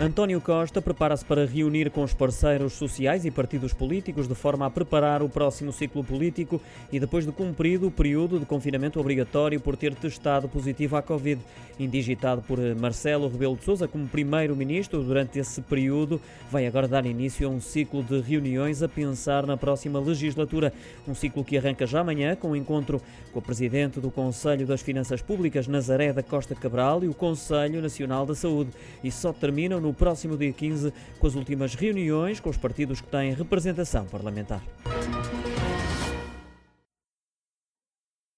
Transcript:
António Costa prepara-se para reunir com os parceiros sociais e partidos políticos de forma a preparar o próximo ciclo político e depois de cumprido o período de confinamento obrigatório por ter testado positivo à Covid. Indigitado por Marcelo Rebelo de Sousa como primeiro-ministro durante esse período, vai agora dar início a um ciclo de reuniões a pensar na próxima legislatura. Um ciclo que arranca já amanhã com o um encontro com o presidente do Conselho das Finanças Públicas, Nazaré da Costa Cabral, e o Conselho Nacional da Saúde. E só terminam no no próximo dia 15 com as últimas reuniões com os partidos que têm representação parlamentar.